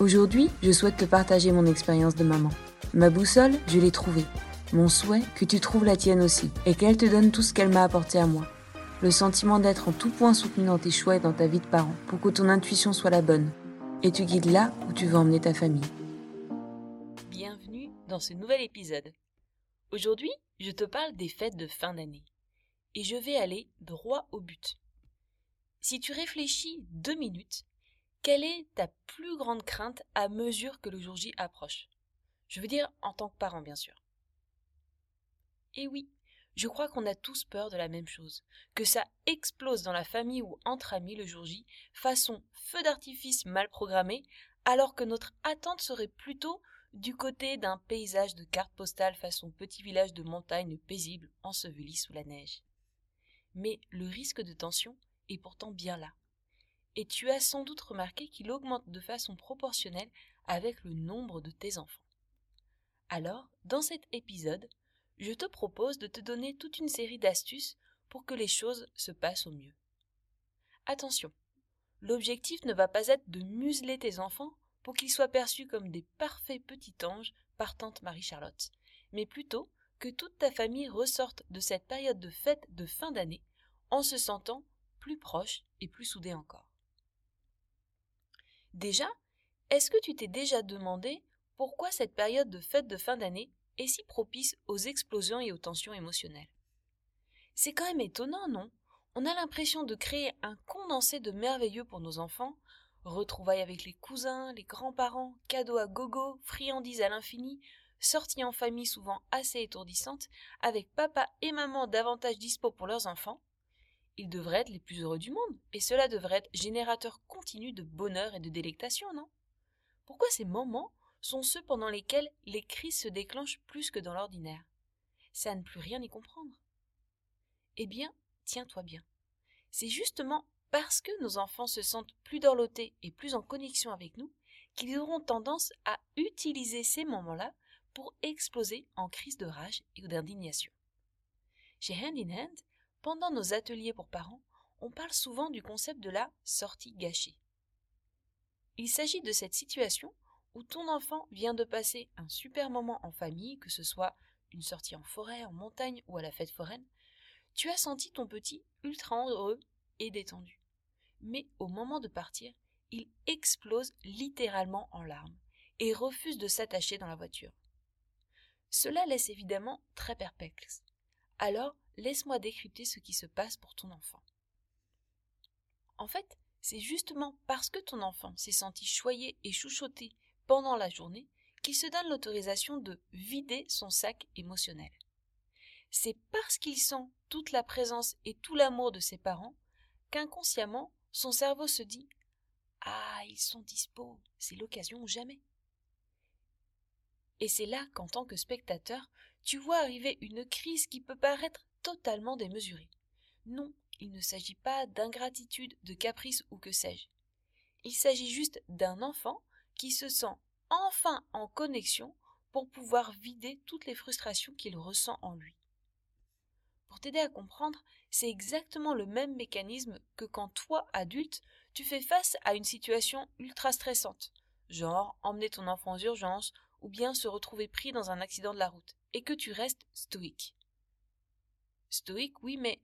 Aujourd'hui, je souhaite te partager mon expérience de maman. Ma boussole, je l'ai trouvée. Mon souhait, que tu trouves la tienne aussi, et qu'elle te donne tout ce qu'elle m'a apporté à moi. Le sentiment d'être en tout point soutenu dans tes choix et dans ta vie de parent, pour que ton intuition soit la bonne, et tu guides là où tu veux emmener ta famille. Bienvenue dans ce nouvel épisode. Aujourd'hui, je te parle des fêtes de fin d'année. Et je vais aller droit au but. Si tu réfléchis deux minutes, quelle est ta plus grande crainte à mesure que le jour J approche? Je veux dire en tant que parent, bien sûr. Et oui, je crois qu'on a tous peur de la même chose, que ça explose dans la famille ou entre amis le jour J, façon feu d'artifice mal programmé, alors que notre attente serait plutôt du côté d'un paysage de cartes postales façon petit village de montagne paisible enseveli sous la neige. Mais le risque de tension est pourtant bien là et tu as sans doute remarqué qu'il augmente de façon proportionnelle avec le nombre de tes enfants. Alors, dans cet épisode, je te propose de te donner toute une série d'astuces pour que les choses se passent au mieux. Attention, l'objectif ne va pas être de museler tes enfants pour qu'ils soient perçus comme des parfaits petits anges par tante Marie-Charlotte, mais plutôt que toute ta famille ressorte de cette période de fête de fin d'année en se sentant plus proche et plus soudée encore. Déjà, est-ce que tu t'es déjà demandé pourquoi cette période de fête de fin d'année est si propice aux explosions et aux tensions émotionnelles? C'est quand même étonnant, non? On a l'impression de créer un condensé de merveilleux pour nos enfants, retrouvailles avec les cousins, les grands-parents, cadeaux à gogo, friandises à l'infini, sorties en famille souvent assez étourdissantes, avec papa et maman davantage dispo pour leurs enfants, ils devraient être les plus heureux du monde, et cela devrait être générateur continu de bonheur et de délectation, non? Pourquoi ces moments sont ceux pendant lesquels les crises se déclenchent plus que dans l'ordinaire? C'est à ne plus rien y comprendre. Eh bien, tiens-toi bien. C'est justement parce que nos enfants se sentent plus dorlotés et plus en connexion avec nous qu'ils auront tendance à utiliser ces moments-là pour exploser en crise de rage et d'indignation. Chez Hand in Hand, pendant nos ateliers pour parents, on parle souvent du concept de la sortie gâchée. Il s'agit de cette situation où ton enfant vient de passer un super moment en famille, que ce soit une sortie en forêt, en montagne ou à la fête foraine, tu as senti ton petit ultra heureux et détendu. Mais au moment de partir, il explose littéralement en larmes et refuse de s'attacher dans la voiture. Cela laisse évidemment très perplexe. Alors, laisse-moi décrypter ce qui se passe pour ton enfant. En fait, c'est justement parce que ton enfant s'est senti choyé et chouchoté pendant la journée qu'il se donne l'autorisation de vider son sac émotionnel. C'est parce qu'il sent toute la présence et tout l'amour de ses parents qu'inconsciemment son cerveau se dit Ah, ils sont dispo, c'est l'occasion ou jamais. Et c'est là qu'en tant que spectateur, tu vois arriver une crise qui peut paraître totalement démesurée. Non, il ne s'agit pas d'ingratitude, de caprice ou que sais-je. Il s'agit juste d'un enfant qui se sent enfin en connexion pour pouvoir vider toutes les frustrations qu'il ressent en lui. Pour t'aider à comprendre, c'est exactement le même mécanisme que quand toi, adulte, tu fais face à une situation ultra stressante, genre emmener ton enfant aux urgences ou bien se retrouver pris dans un accident de la route, et que tu restes stoïque. Stoïque, oui, mais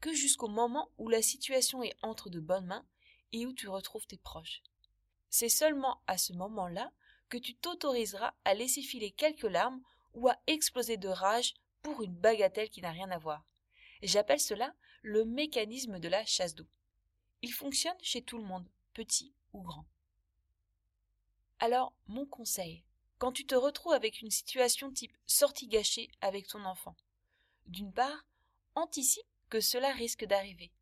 que jusqu'au moment où la situation est entre de bonnes mains et où tu retrouves tes proches. C'est seulement à ce moment-là que tu t'autoriseras à laisser filer quelques larmes ou à exploser de rage pour une bagatelle qui n'a rien à voir. J'appelle cela le mécanisme de la chasse d'eau. Il fonctionne chez tout le monde, petit ou grand. Alors, mon conseil, quand tu te retrouves avec une situation type sortie gâchée avec ton enfant, d'une part, anticipe que cela risque d'arriver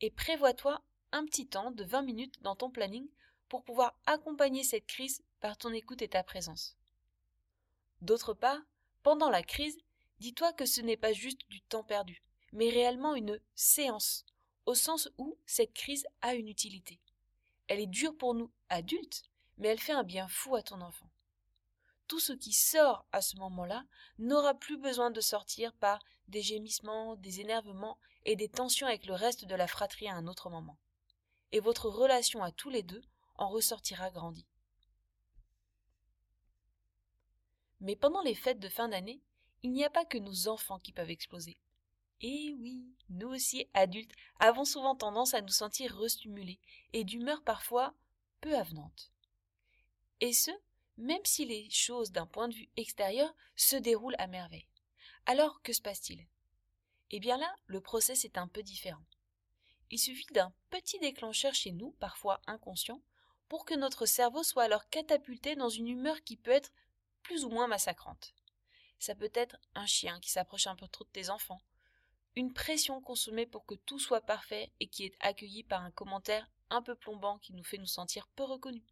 et prévois-toi un petit temps de 20 minutes dans ton planning pour pouvoir accompagner cette crise par ton écoute et ta présence. D'autre part, pendant la crise, dis-toi que ce n'est pas juste du temps perdu, mais réellement une séance, au sens où cette crise a une utilité. Elle est dure pour nous, adultes, mais elle fait un bien fou à ton enfant. Tout ce qui sort à ce moment-là n'aura plus besoin de sortir par des gémissements, des énervements et des tensions avec le reste de la fratrie à un autre moment. Et votre relation à tous les deux en ressortira grandie. Mais pendant les fêtes de fin d'année, il n'y a pas que nos enfants qui peuvent exploser. Et oui, nous aussi, adultes, avons souvent tendance à nous sentir restimulés et d'humeur parfois peu avenante. Et ce, même si les choses d'un point de vue extérieur se déroulent à merveille. Alors, que se passe-t-il? Eh bien là, le process est un peu différent. Il suffit d'un petit déclencheur chez nous, parfois inconscient, pour que notre cerveau soit alors catapulté dans une humeur qui peut être plus ou moins massacrante. Ça peut être un chien qui s'approche un peu trop de tes enfants, une pression consommée pour que tout soit parfait et qui est accueillie par un commentaire un peu plombant qui nous fait nous sentir peu reconnus,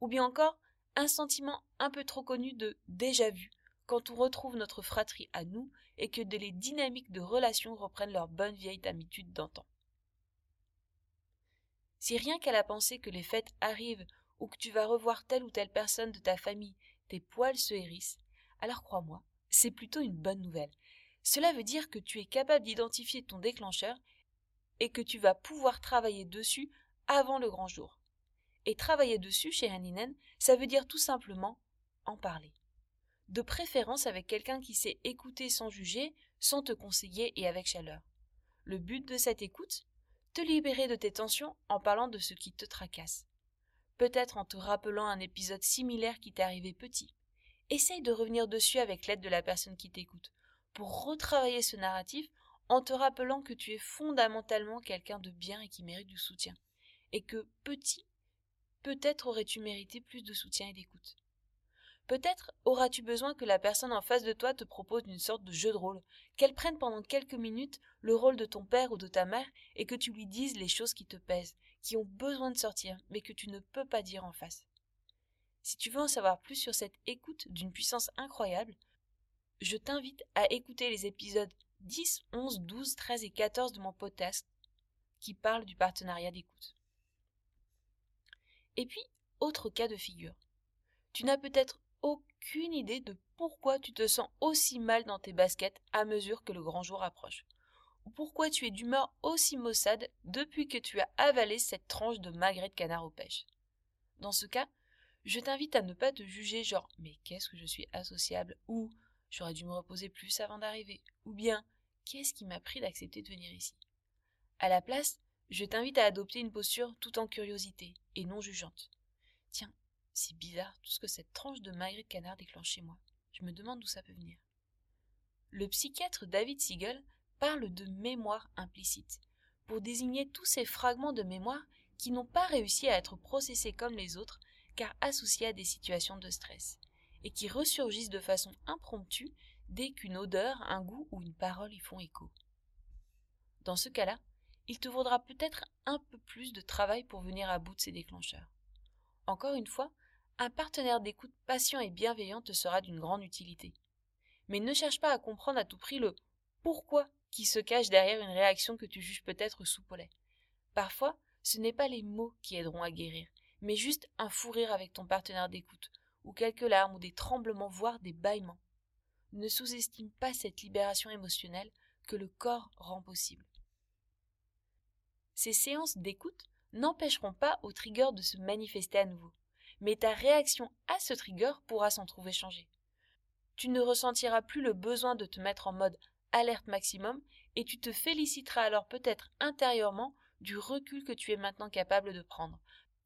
ou bien encore un sentiment un peu trop connu de déjà vu quand on retrouve notre fratrie à nous et que les dynamiques de relations reprennent leur bonne vieille habitude d'antan. Si rien qu'à la pensée que les fêtes arrivent ou que tu vas revoir telle ou telle personne de ta famille, tes poils se hérissent, alors crois-moi, c'est plutôt une bonne nouvelle. Cela veut dire que tu es capable d'identifier ton déclencheur et que tu vas pouvoir travailler dessus avant le grand jour. Et travailler dessus chez Haninen, ça veut dire tout simplement en parler. De préférence avec quelqu'un qui sait écouter sans juger, sans te conseiller et avec chaleur. Le but de cette écoute? Te libérer de tes tensions en parlant de ce qui te tracasse. Peut-être en te rappelant un épisode similaire qui t'est arrivé petit. Essaye de revenir dessus avec l'aide de la personne qui t'écoute, pour retravailler ce narratif en te rappelant que tu es fondamentalement quelqu'un de bien et qui mérite du soutien, et que petit, peut-être aurais-tu mérité plus de soutien et d'écoute. Peut-être auras-tu besoin que la personne en face de toi te propose une sorte de jeu de rôle, qu'elle prenne pendant quelques minutes le rôle de ton père ou de ta mère et que tu lui dises les choses qui te pèsent, qui ont besoin de sortir, mais que tu ne peux pas dire en face. Si tu veux en savoir plus sur cette écoute d'une puissance incroyable, je t'invite à écouter les épisodes 10, 11, 12, 13 et 14 de mon podcast qui parlent du partenariat d'écoute. Et puis, autre cas de figure. Tu n'as peut-être aucune idée de pourquoi tu te sens aussi mal dans tes baskets à mesure que le grand jour approche. Ou pourquoi tu es d'humeur aussi maussade depuis que tu as avalé cette tranche de magret de canard aux pêches. Dans ce cas, je t'invite à ne pas te juger genre mais qu'est-ce que je suis associable ou j'aurais dû me reposer plus avant d'arriver ou bien qu'est-ce qui m'a pris d'accepter de venir ici? À la place, je t'invite à adopter une posture tout en curiosité et non jugeante. Tiens, c'est bizarre tout ce que cette tranche de magret de canard déclenche chez moi. Je me demande d'où ça peut venir. Le psychiatre David Siegel parle de mémoire implicite pour désigner tous ces fragments de mémoire qui n'ont pas réussi à être processés comme les autres car associés à des situations de stress et qui ressurgissent de façon impromptue dès qu'une odeur, un goût ou une parole y font écho. Dans ce cas-là, il te vaudra peut-être un peu plus de travail pour venir à bout de ces déclencheurs. Encore une fois, un partenaire d'écoute patient et bienveillant te sera d'une grande utilité. Mais ne cherche pas à comprendre à tout prix le pourquoi qui se cache derrière une réaction que tu juges peut-être soupolée. Parfois, ce n'est pas les mots qui aideront à guérir, mais juste un fou rire avec ton partenaire d'écoute, ou quelques larmes, ou des tremblements, voire des bâillements. Ne sous-estime pas cette libération émotionnelle que le corps rend possible. Ces séances d'écoute n'empêcheront pas au trigger de se manifester à nouveau, mais ta réaction à ce trigger pourra s'en trouver changée. Tu ne ressentiras plus le besoin de te mettre en mode alerte maximum et tu te féliciteras alors peut-être intérieurement du recul que tu es maintenant capable de prendre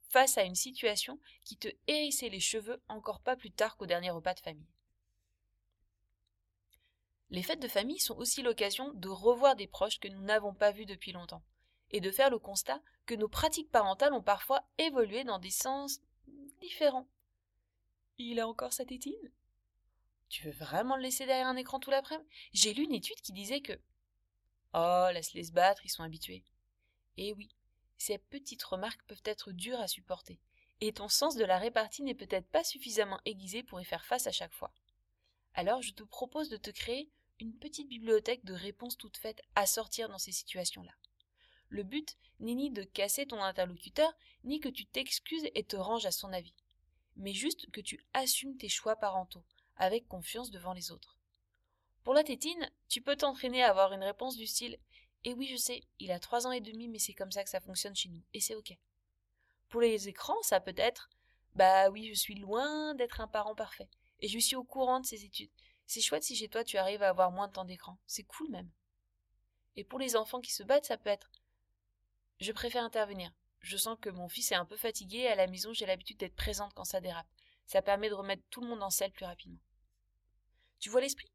face à une situation qui te hérissait les cheveux encore pas plus tard qu'au dernier repas de famille. Les fêtes de famille sont aussi l'occasion de revoir des proches que nous n'avons pas vus depuis longtemps, et de faire le constat que nos pratiques parentales ont parfois évolué dans des sens différents. Il a encore sa tétine Tu veux vraiment le laisser derrière un écran tout l'après-midi? J'ai lu une étude qui disait que. Oh, laisse-les se battre, ils sont habitués. Eh oui, ces petites remarques peuvent être dures à supporter, et ton sens de la répartie n'est peut-être pas suffisamment aiguisé pour y faire face à chaque fois. Alors je te propose de te créer une petite bibliothèque de réponses toutes faites à sortir dans ces situations-là. Le but n'est ni de casser ton interlocuteur, ni que tu t'excuses et te ranges à son avis, mais juste que tu assumes tes choix parentaux, avec confiance devant les autres. Pour la tétine, tu peux t'entraîner à avoir une réponse du style et oui, je sais, il a trois ans et demi, mais c'est comme ça que ça fonctionne chez nous, et c'est ok. Pour les écrans, ça peut être Bah oui, je suis loin d'être un parent parfait, et je suis au courant de ses études. C'est chouette si chez toi tu arrives à avoir moins de temps d'écran, c'est cool même. Et pour les enfants qui se battent, ça peut être Je préfère intervenir. Je sens que mon fils est un peu fatigué et à la maison j'ai l'habitude d'être présente quand ça dérape. Ça permet de remettre tout le monde en selle plus rapidement. Tu vois l'esprit?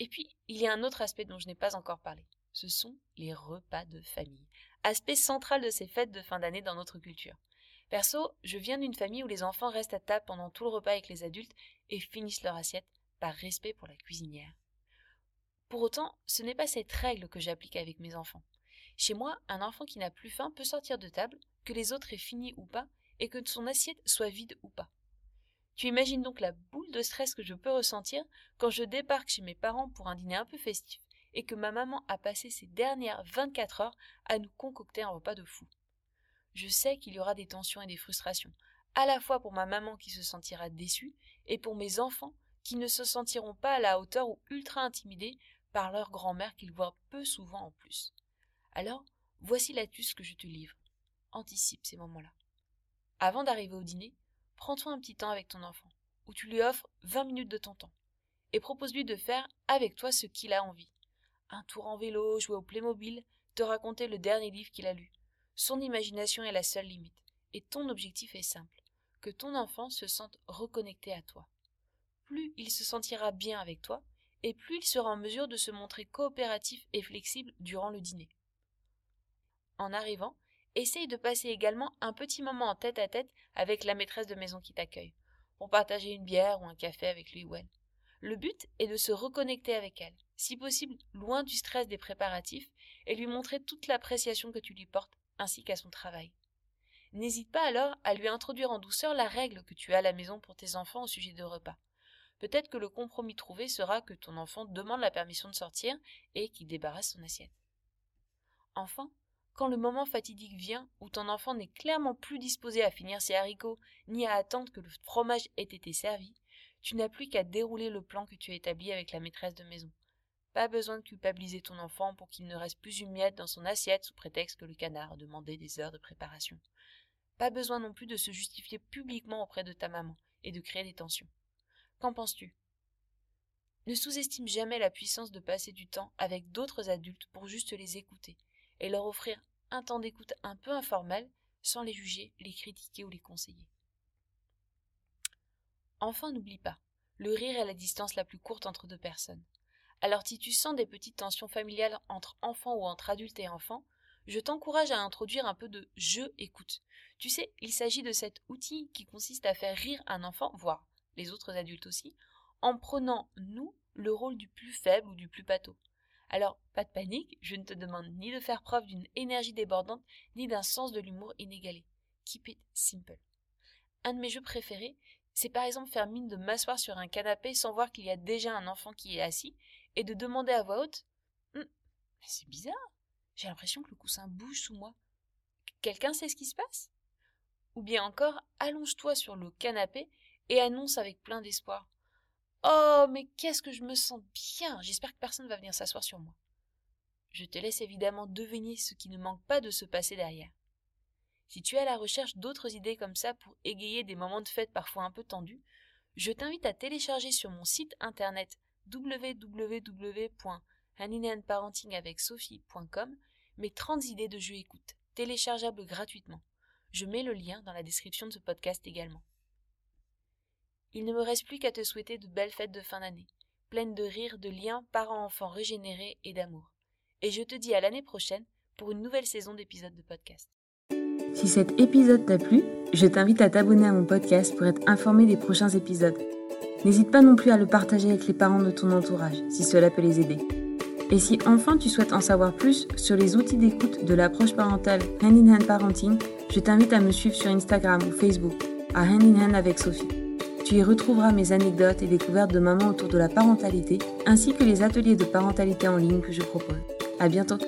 Et puis, il y a un autre aspect dont je n'ai pas encore parlé. Ce sont les repas de famille. Aspect central de ces fêtes de fin d'année dans notre culture. Perso, je viens d'une famille où les enfants restent à table pendant tout le repas avec les adultes et finissent leur assiette par respect pour la cuisinière. Pour autant, ce n'est pas cette règle que j'applique avec mes enfants. Chez moi, un enfant qui n'a plus faim peut sortir de table, que les autres aient fini ou pas, et que son assiette soit vide ou pas. Tu imagines donc la boule de stress que je peux ressentir quand je débarque chez mes parents pour un dîner un peu festif et que ma maman a passé ces dernières 24 heures à nous concocter un repas de fou. Je sais qu'il y aura des tensions et des frustrations, à la fois pour ma maman qui se sentira déçue et pour mes enfants qui ne se sentiront pas à la hauteur ou ultra intimidés par leur grand-mère qu'ils voient peu souvent en plus. Alors, voici l'astuce que je te livre. Anticipe ces moments-là. Avant d'arriver au dîner, prends-toi un petit temps avec ton enfant, où tu lui offres 20 minutes de ton temps, et propose-lui de faire avec toi ce qu'il a envie. Un tour en vélo, jouer au Playmobil, te raconter le dernier livre qu'il a lu. Son imagination est la seule limite, et ton objectif est simple, que ton enfant se sente reconnecté à toi. Plus il se sentira bien avec toi, et plus il sera en mesure de se montrer coopératif et flexible durant le dîner. En arrivant, essaye de passer également un petit moment en tête à tête avec la maîtresse de maison qui t'accueille, pour partager une bière ou un café avec lui ou elle. Le but est de se reconnecter avec elle, si possible loin du stress des préparatifs, et lui montrer toute l'appréciation que tu lui portes, ainsi qu'à son travail. N'hésite pas alors à lui introduire en douceur la règle que tu as à la maison pour tes enfants au sujet de repas. Peut-être que le compromis trouvé sera que ton enfant demande la permission de sortir et qu'il débarrasse son assiette. Enfin, quand le moment fatidique vient, où ton enfant n'est clairement plus disposé à finir ses haricots, ni à attendre que le fromage ait été servi, tu n'as plus qu'à dérouler le plan que tu as établi avec la maîtresse de maison. Pas besoin de culpabiliser ton enfant pour qu'il ne reste plus une miette dans son assiette sous prétexte que le canard a demandé des heures de préparation. Pas besoin non plus de se justifier publiquement auprès de ta maman et de créer des tensions. Qu'en penses-tu? Ne sous-estime jamais la puissance de passer du temps avec d'autres adultes pour juste les écouter et leur offrir un temps d'écoute un peu informel sans les juger, les critiquer ou les conseiller. Enfin, n'oublie pas, le rire est la distance la plus courte entre deux personnes. Alors si tu sens des petites tensions familiales entre enfants ou entre adultes et enfants, je t'encourage à introduire un peu de je écoute. Tu sais, il s'agit de cet outil qui consiste à faire rire un enfant, voire les autres adultes aussi, en prenant, nous, le rôle du plus faible ou du plus pâteau. Alors, pas de panique, je ne te demande ni de faire preuve d'une énergie débordante, ni d'un sens de l'humour inégalé. Keep it simple. Un de mes jeux préférés, c'est par exemple faire mine de m'asseoir sur un canapé sans voir qu'il y a déjà un enfant qui est assis, et de demander à voix haute hum, C'est bizarre, j'ai l'impression que le coussin bouge sous moi. Quelqu'un sait ce qui se passe? Ou bien encore, allonge-toi sur le canapé et annonce avec plein d'espoir Oh, mais qu'est-ce que je me sens bien. J'espère que personne ne va venir s'asseoir sur moi. Je te laisse évidemment deviner ce qui ne manque pas de se passer derrière. Si tu es à la recherche d'autres idées comme ça pour égayer des moments de fête parfois un peu tendus, je t'invite à télécharger sur mon site internet www.haninandparentingavecsophie.com mes 30 idées de jeux écoute, téléchargeables gratuitement. Je mets le lien dans la description de ce podcast également. Il ne me reste plus qu'à te souhaiter de belles fêtes de fin d'année, pleine de rires, de liens, parents-enfants régénérés et d'amour. Et je te dis à l'année prochaine pour une nouvelle saison d'épisodes de podcast. Si cet épisode t'a plu, je t'invite à t'abonner à mon podcast pour être informé des prochains épisodes. N'hésite pas non plus à le partager avec les parents de ton entourage si cela peut les aider. Et si enfin tu souhaites en savoir plus sur les outils d'écoute de l'approche parentale Hand in Hand Parenting, je t'invite à me suivre sur Instagram ou Facebook à Hand in Hand avec Sophie. Tu y retrouveras mes anecdotes et découvertes de maman autour de la parentalité, ainsi que les ateliers de parentalité en ligne que je propose. À bientôt!